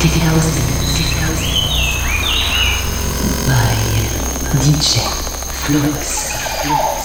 Digital by DJ Flux. Flux.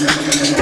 Gracias.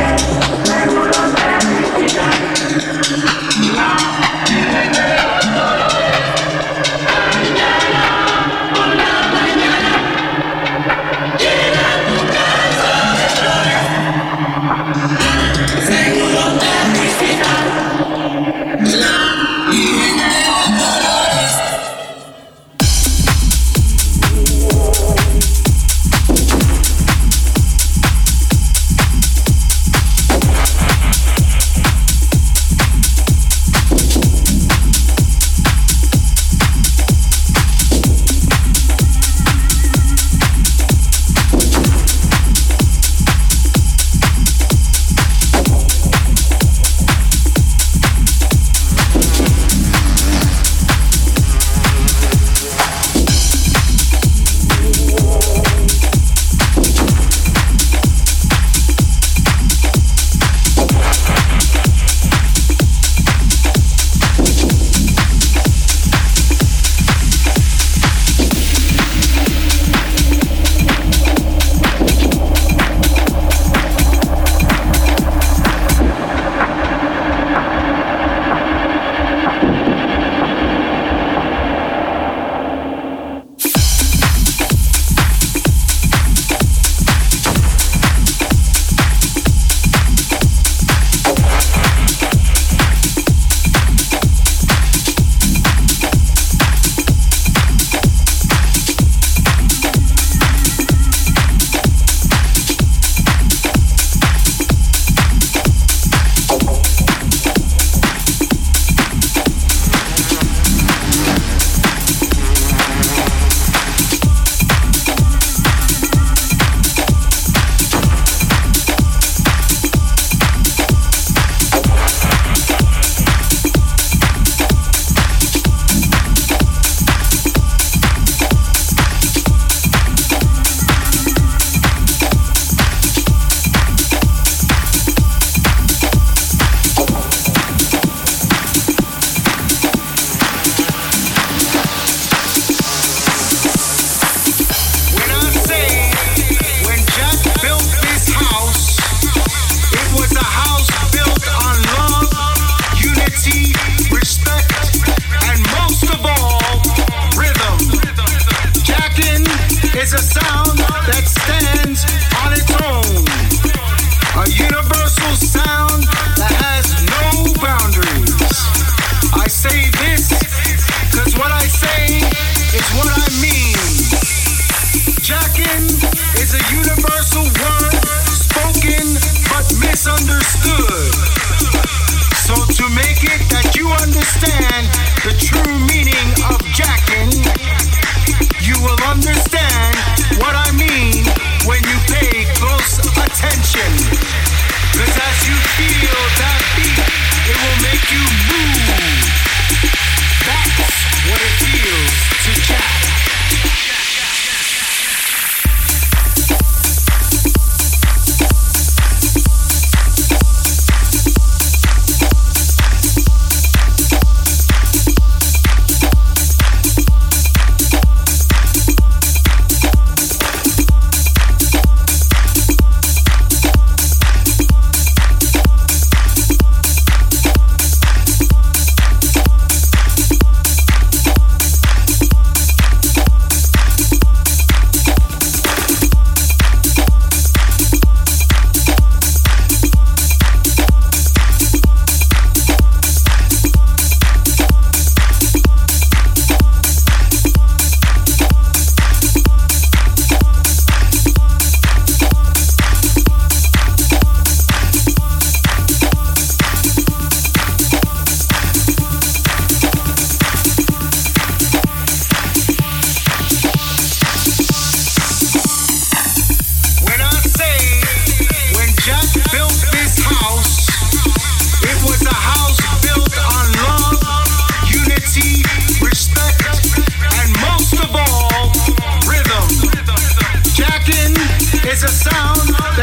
is a sound.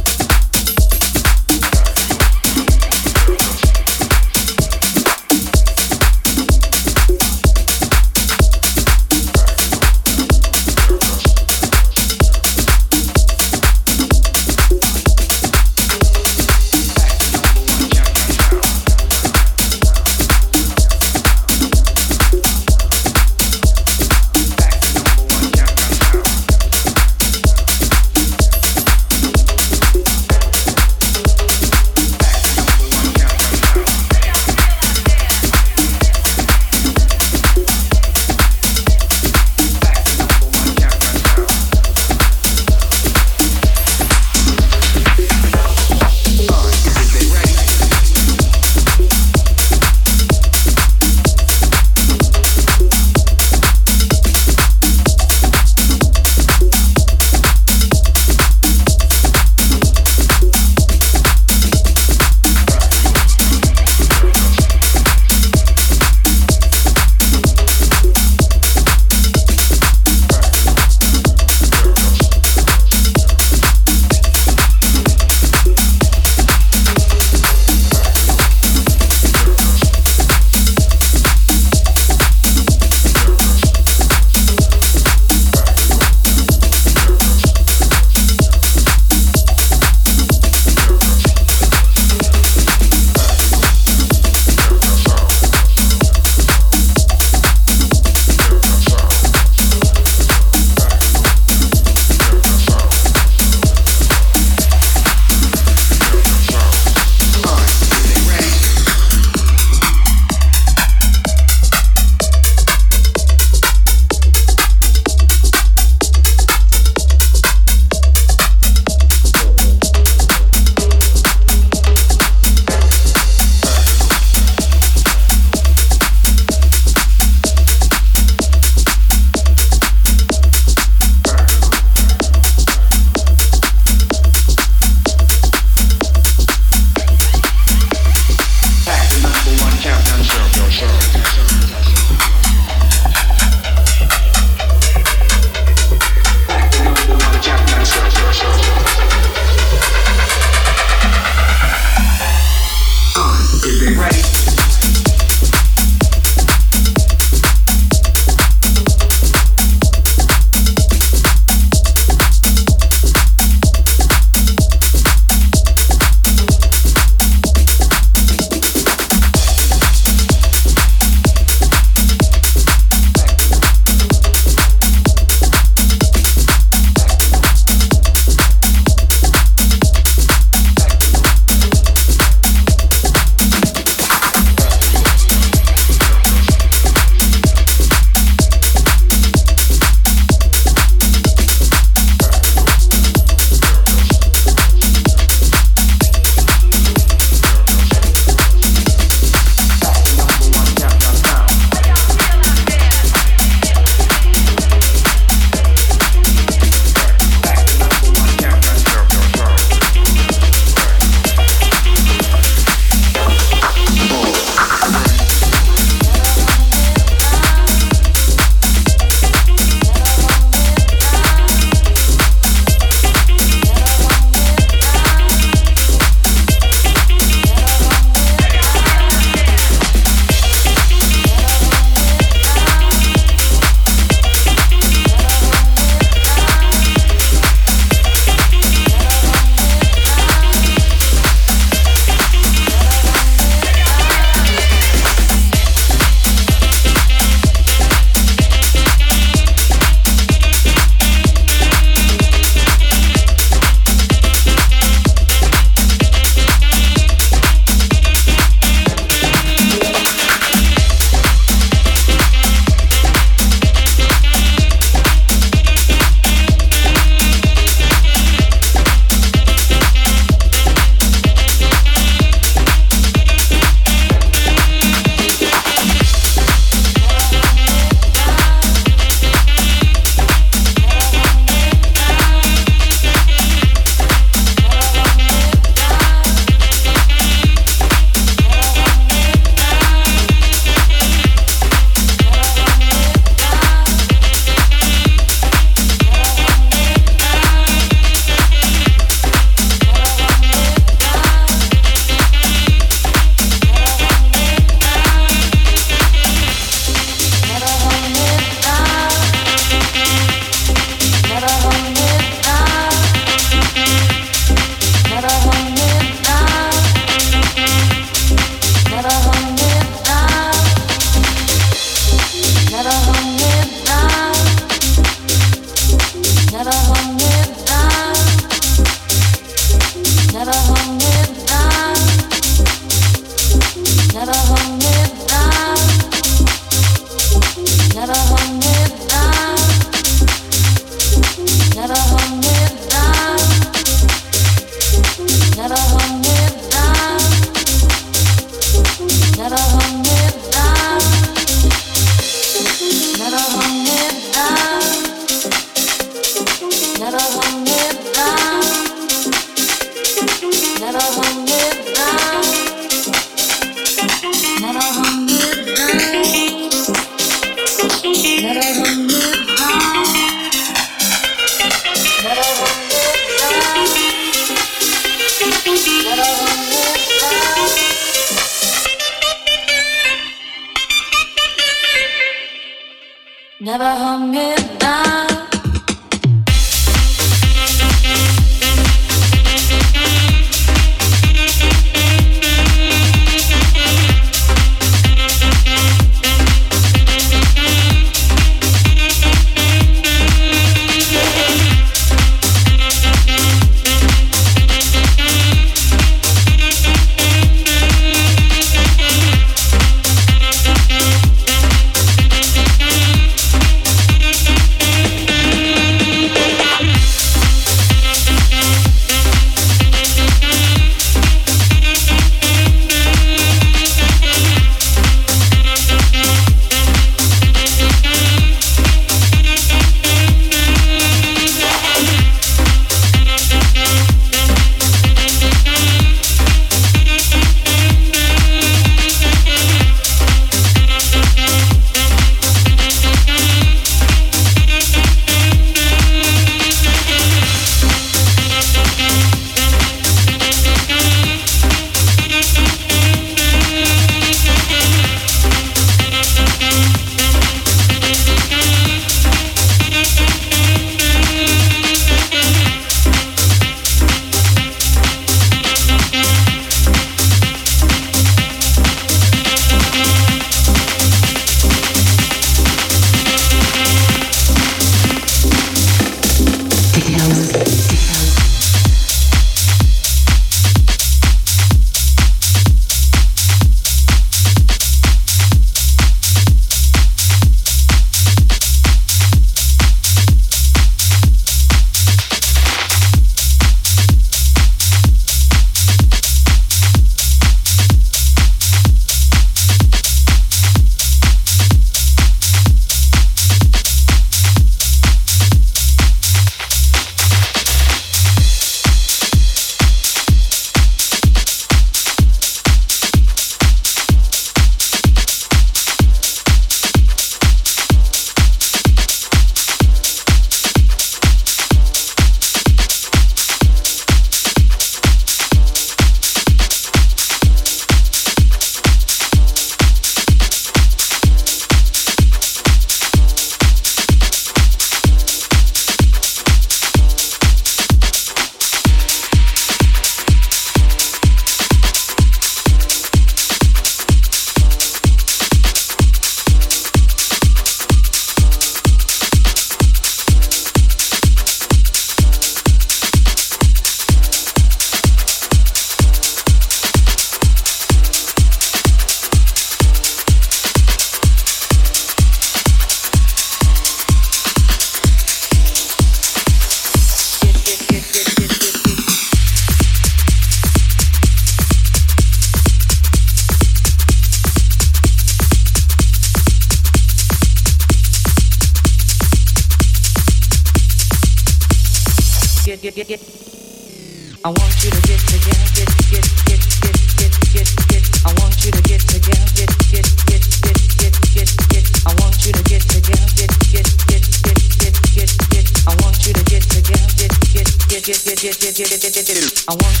I want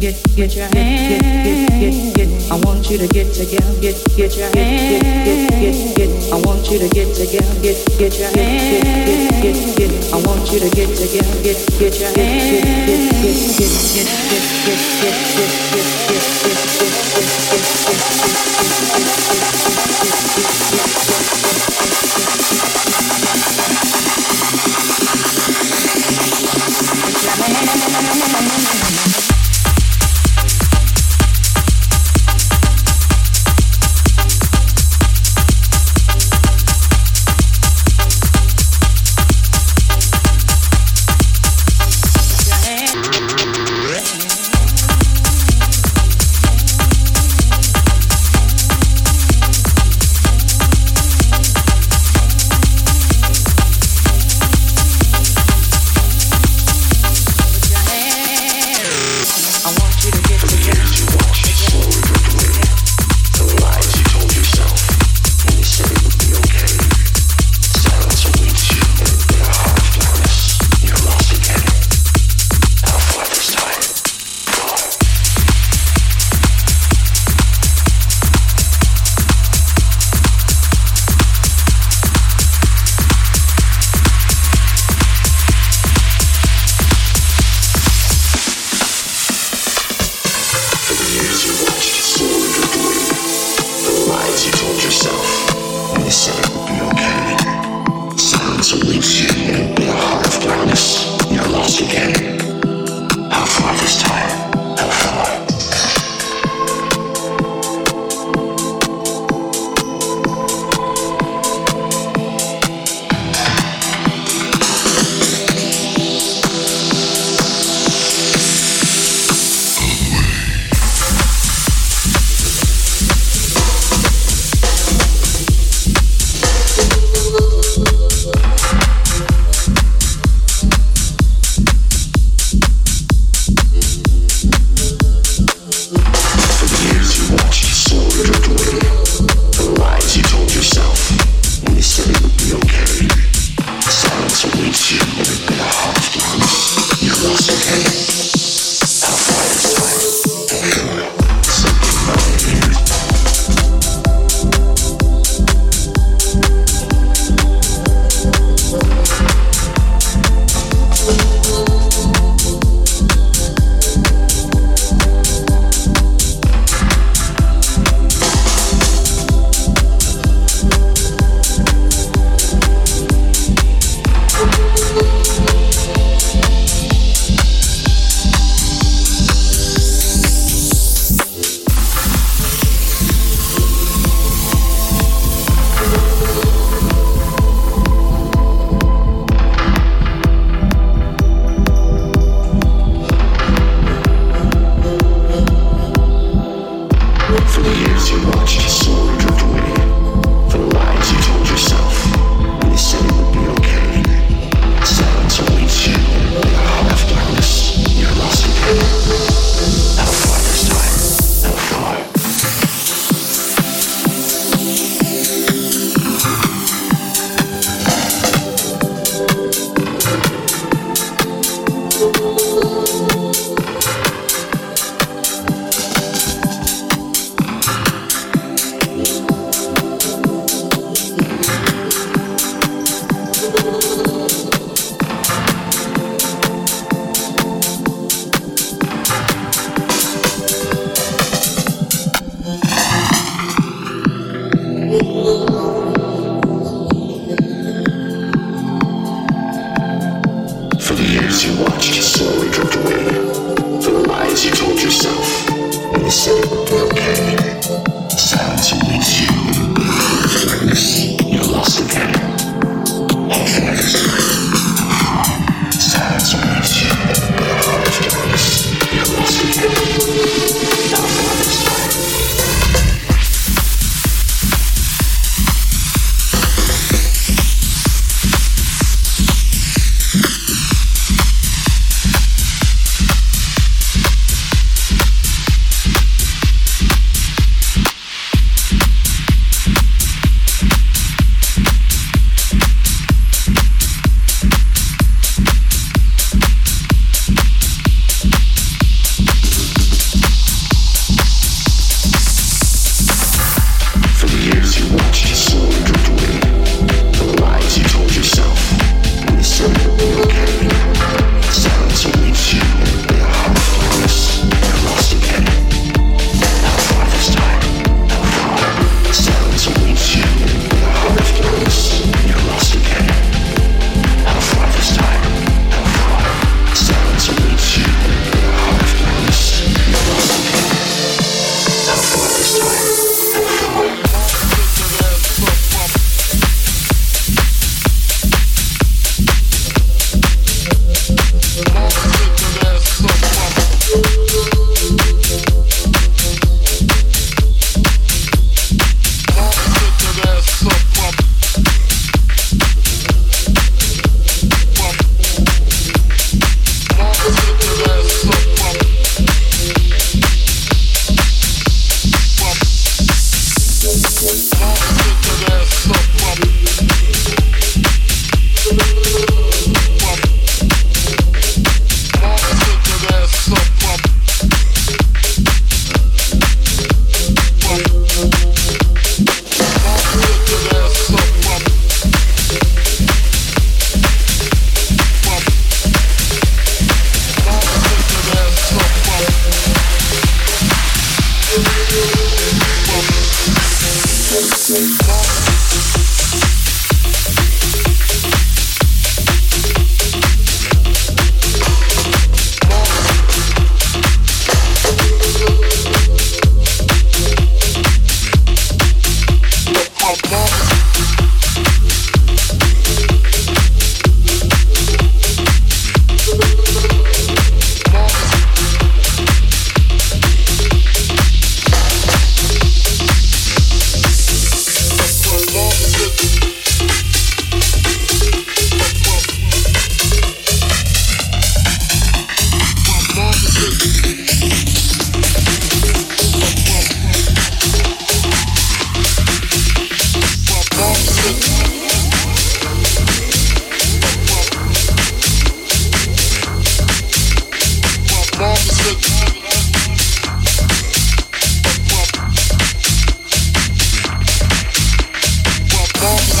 get get your hands. Get, get, get, I want you to get together. Get get your hands. Get, get, get, I want you to get together. Get get your hands. Get, get, get, I want you to get together. Get get your hands. Get, get, get, get, get, get, get, get, get, get, get.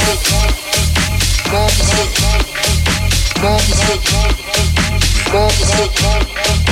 More music. More music. More music.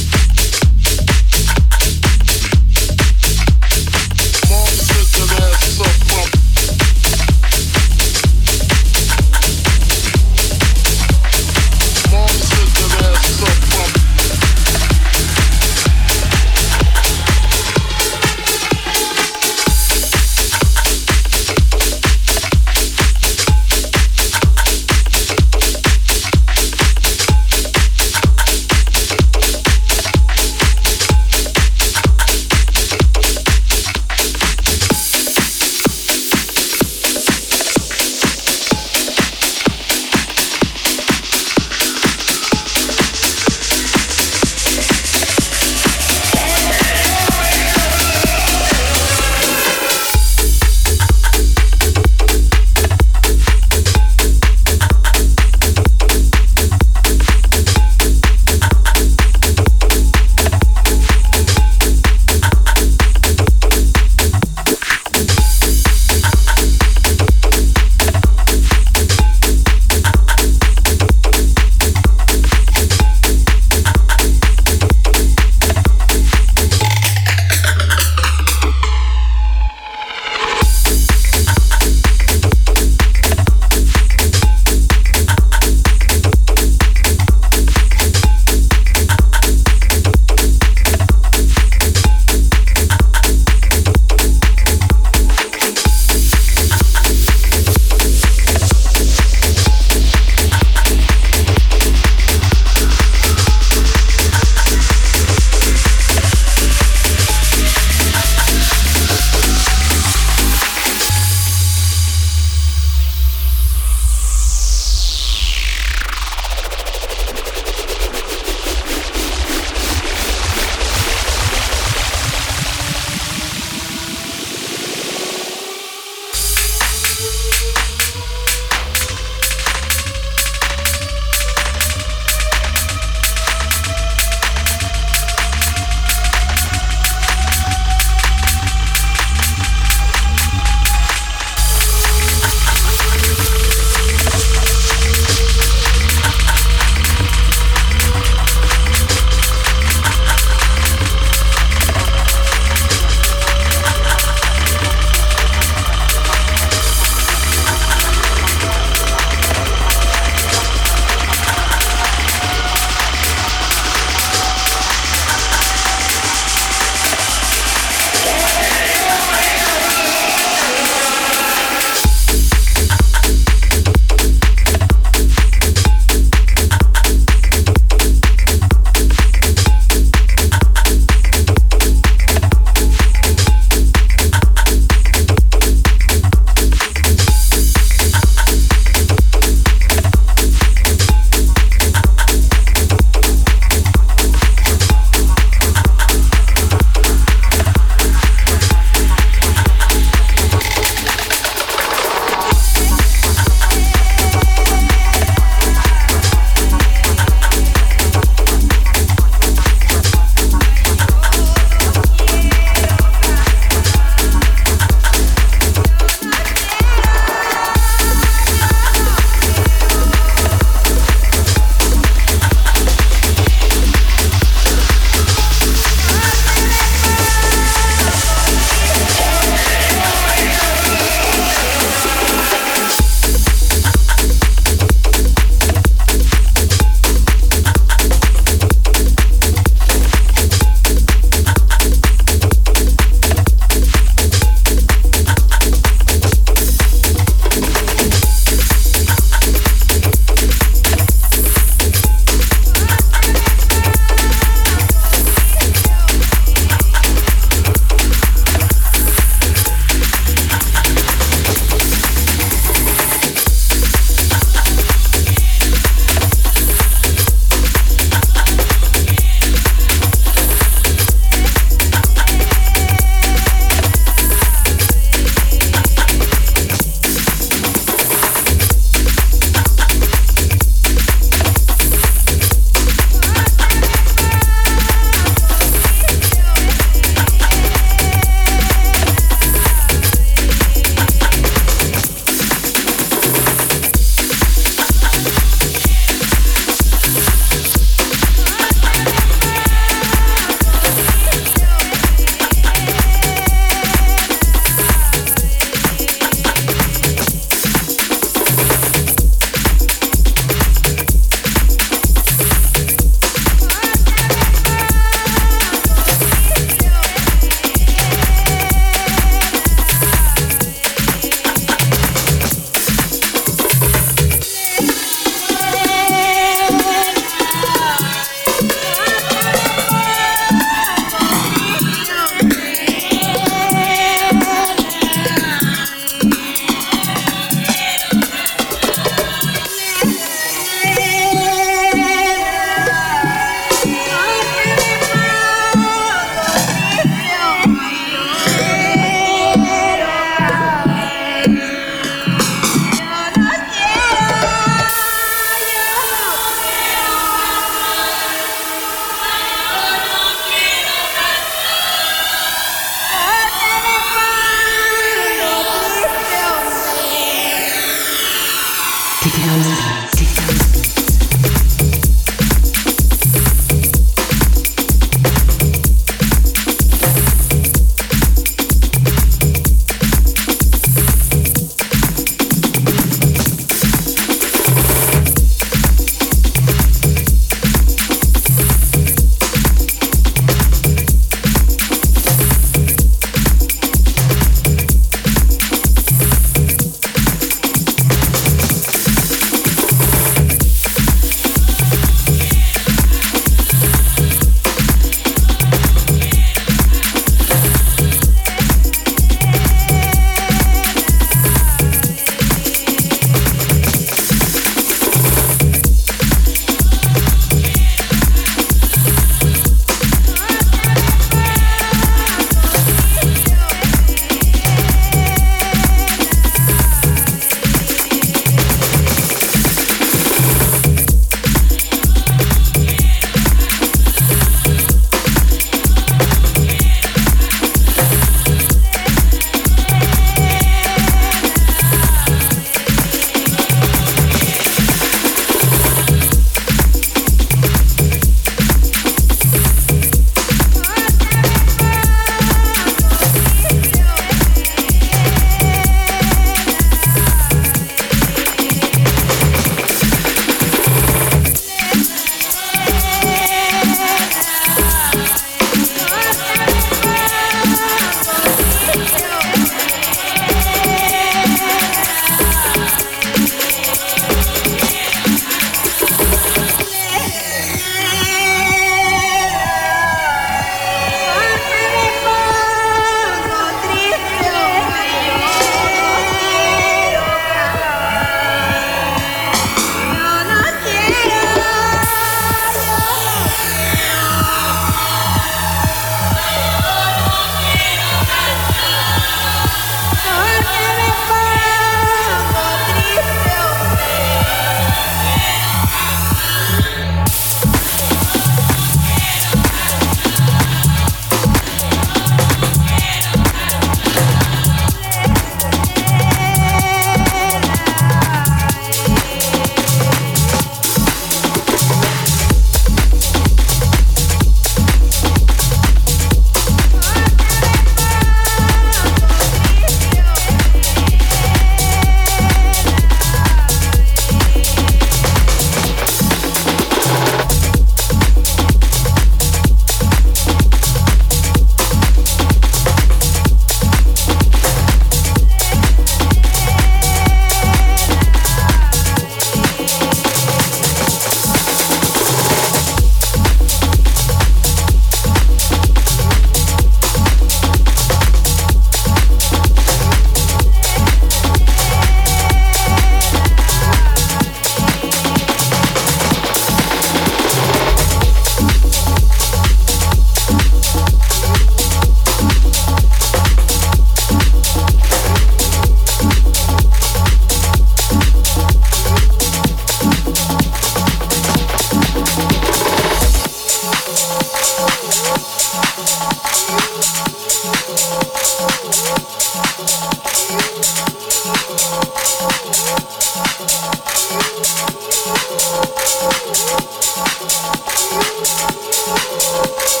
プレゼント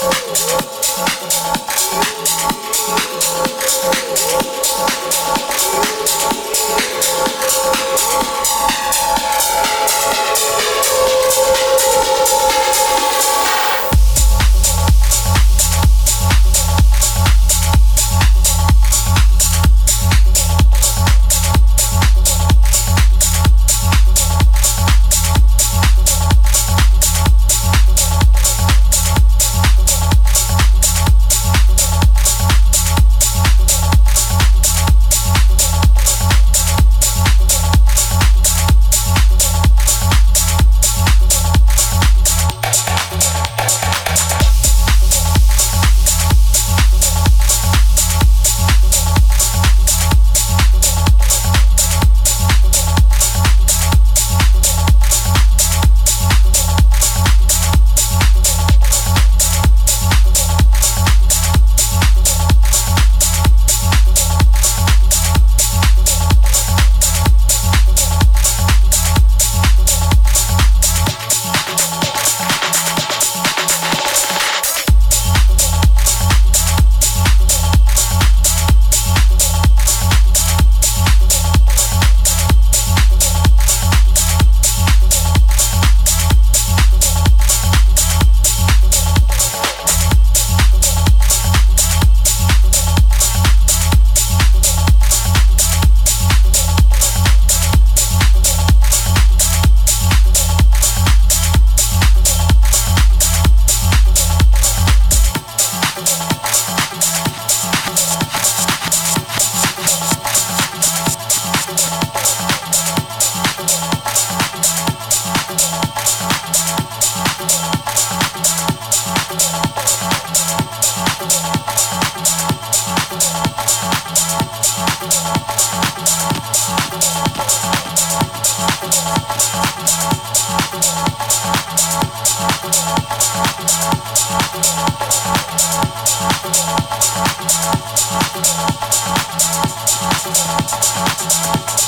identificado como músico. Y yo no soy músico.